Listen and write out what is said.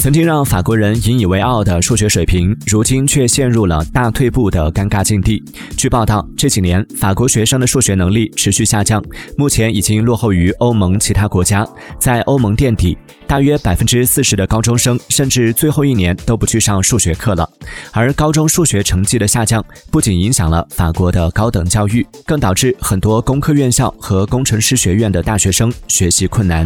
曾经让法国人引以为傲的数学水平如今却陷入了大退步的尴尬境地。据报道这几年法国学生的数学能力持续下降目前已经落后于欧盟其他国家。在欧盟垫底大约百分之四十的高中生甚至最后一年都不去上数学课了。而高中数学成绩的下降不仅影响了法国的高等教育更导致很多工科院校和工程师学院的大学生学习困难。